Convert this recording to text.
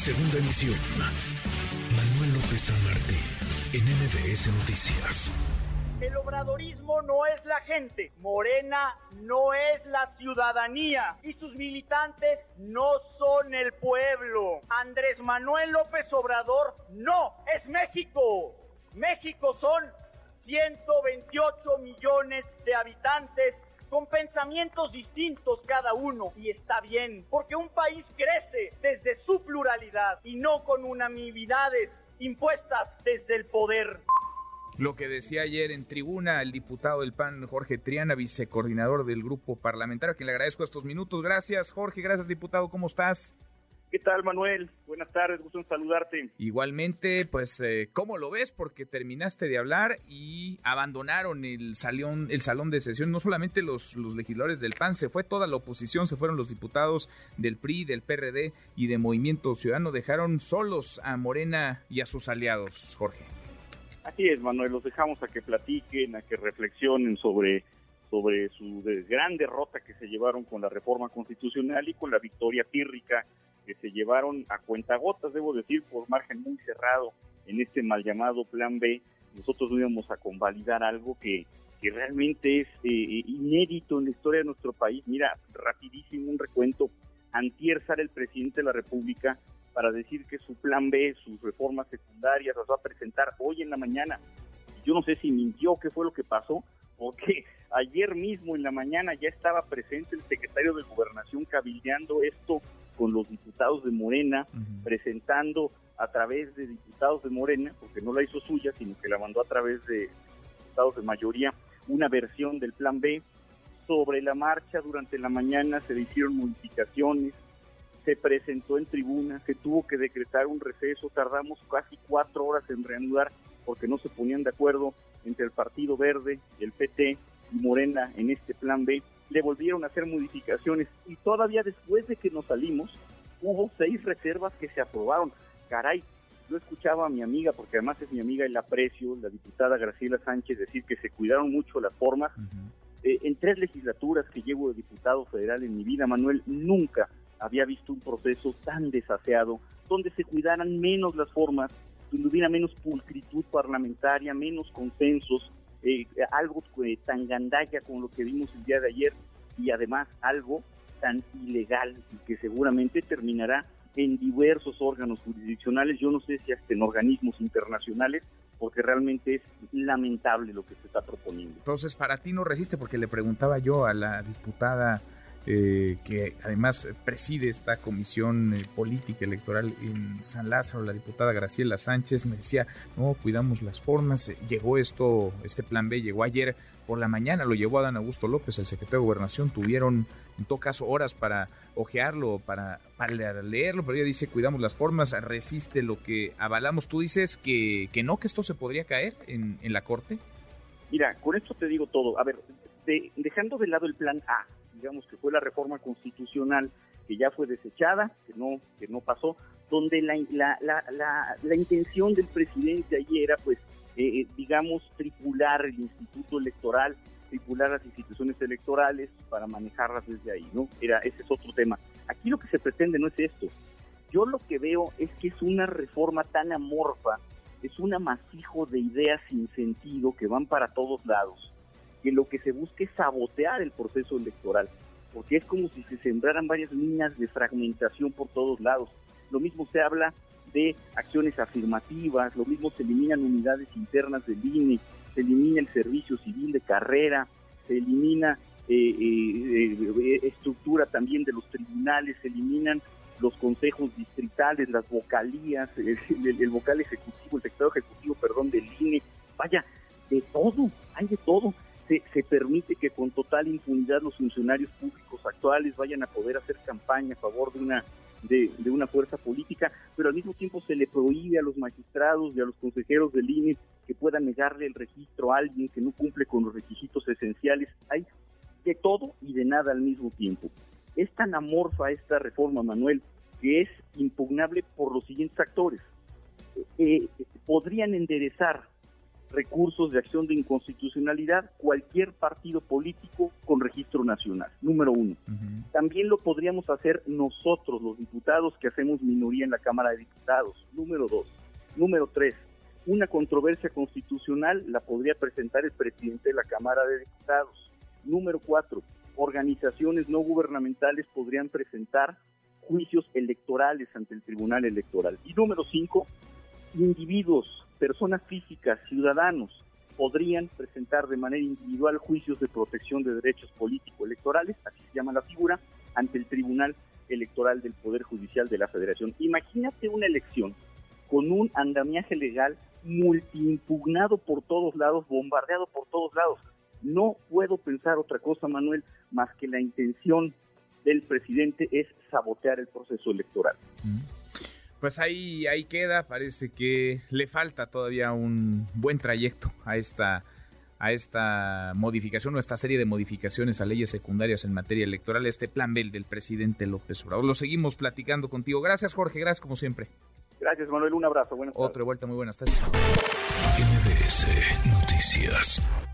Segunda emisión. Manuel López San Martín, en MBS Noticias. El obradorismo no es la gente, Morena no es la ciudadanía y sus militantes no son el pueblo. Andrés Manuel López Obrador no es México. México son 128 millones de habitantes con pensamientos distintos cada uno. Y está bien, porque un país crece desde su pluralidad y no con unanimidades impuestas desde el poder. Lo que decía ayer en tribuna el diputado del PAN, Jorge Triana, vicecoordinador del grupo parlamentario, a quien le agradezco estos minutos. Gracias, Jorge. Gracias, diputado. ¿Cómo estás? ¿Qué tal, Manuel? Buenas tardes, gusto en saludarte. Igualmente, pues, eh, ¿cómo lo ves? Porque terminaste de hablar y abandonaron el salón, el salón de sesión, no solamente los, los legisladores del PAN, se fue toda la oposición, se fueron los diputados del PRI, del PRD y de Movimiento Ciudadano, dejaron solos a Morena y a sus aliados, Jorge. Así es, Manuel, los dejamos a que platiquen, a que reflexionen sobre sobre su gran derrota que se llevaron con la reforma constitucional y con la victoria pírrica se llevaron a cuentagotas, debo decir, por margen muy cerrado en este mal llamado Plan B. Nosotros íbamos a convalidar algo que, que realmente es eh, eh, inédito en la historia de nuestro país. Mira, rapidísimo un recuento. Antier sale el presidente de la República para decir que su plan B, sus reformas secundarias, las va a presentar hoy en la mañana. Yo no sé si mintió, qué fue lo que pasó, porque ayer mismo en la mañana ya estaba presente el secretario de Gobernación cabildeando esto con los diputados de Morena, presentando a través de diputados de Morena, porque no la hizo suya, sino que la mandó a través de diputados de mayoría, una versión del plan B. Sobre la marcha durante la mañana se le hicieron modificaciones, se presentó en tribuna, se tuvo que decretar un receso, tardamos casi cuatro horas en reanudar porque no se ponían de acuerdo entre el Partido Verde, el PT y Morena en este plan B le volvieron a hacer modificaciones y todavía después de que nos salimos hubo seis reservas que se aprobaron. Caray, yo escuchaba a mi amiga, porque además es mi amiga y la aprecio, la diputada Graciela Sánchez, decir que se cuidaron mucho las formas. Eh, en tres legislaturas que llevo de diputado federal en mi vida, Manuel, nunca había visto un proceso tan desaseado, donde se cuidaran menos las formas, donde hubiera menos pulcritud parlamentaria, menos consensos, eh, algo eh, tan gandalla como lo que vimos el día de ayer y además algo tan ilegal y que seguramente terminará en diversos órganos jurisdiccionales, yo no sé si hasta en organismos internacionales, porque realmente es lamentable lo que se está proponiendo. Entonces, para ti no resiste, porque le preguntaba yo a la diputada eh, que además preside esta comisión eh, política electoral en San Lázaro, la diputada Graciela Sánchez, me decía, no, cuidamos las formas, eh, llegó esto, este plan B, llegó ayer por la mañana, lo llevó a Dan Augusto López, el secretario de Gobernación, tuvieron en todo caso horas para ojearlo, para, para leerlo, pero ella dice, cuidamos las formas, resiste lo que avalamos. ¿Tú dices que, que no, que esto se podría caer en, en la Corte? Mira, con esto te digo todo. A ver, dejando de lado el plan A, digamos que fue la reforma constitucional que ya fue desechada, que no, que no pasó, donde la, la, la, la intención del presidente allí era, pues, eh, eh, digamos, tripular el instituto electoral, tripular las instituciones electorales para manejarlas desde ahí, ¿no? Era, ese es otro tema. Aquí lo que se pretende no es esto. Yo lo que veo es que es una reforma tan amorfa, es un amasijo de ideas sin sentido que van para todos lados que lo que se busca es sabotear el proceso electoral, porque es como si se sembraran varias líneas de fragmentación por todos lados. Lo mismo se habla de acciones afirmativas, lo mismo se eliminan unidades internas del INE, se elimina el servicio civil de carrera, se elimina eh, eh, eh, estructura también de los tribunales, se eliminan los consejos distritales, las vocalías, el, el, vocal ejecutivo, el secretario ejecutivo, perdón, del INE, vaya, de todo, hay de todo se, permite que con total impunidad los funcionarios públicos actuales vayan a poder hacer campaña a favor de una de, una fuerza política, pero al mismo tiempo se le prohíbe a los magistrados y a los consejeros del INE que puedan negarle el registro a alguien que no cumple con los requisitos esenciales. Hay de todo y de nada al mismo tiempo. Es tan amorfa esta reforma, Manuel, que es impugnable por los siguientes actores. Eh, eh, podrían enderezar recursos de acción de inconstitucionalidad cualquier partido político con registro nacional, número uno. También lo podríamos hacer nosotros, los diputados que hacemos minoría en la Cámara de Diputados, número dos. Número tres, una controversia constitucional la podría presentar el presidente de la Cámara de Diputados. Número cuatro, organizaciones no gubernamentales podrían presentar juicios electorales ante el Tribunal Electoral. Y número cinco, individuos, personas físicas, ciudadanos, podrían presentar de manera individual juicios de protección de derechos político-electorales, así se llama la figura, ante el Tribunal Electoral del Poder Judicial de la Federación. Imagínate una elección con un andamiaje legal multiimpugnado por todos lados, bombardeado por todos lados. No puedo pensar otra cosa, Manuel, más que la intención del presidente es sabotear el proceso electoral. Pues ahí, ahí queda, parece que le falta todavía un buen trayecto a esta, a esta modificación o esta serie de modificaciones a leyes secundarias en materia electoral, este plan B del presidente López Obrador. Lo seguimos platicando contigo. Gracias, Jorge, gracias como siempre. Gracias, Manuel, un abrazo. Buenas Otra vuelta, muy buenas tardes. MBS Noticias.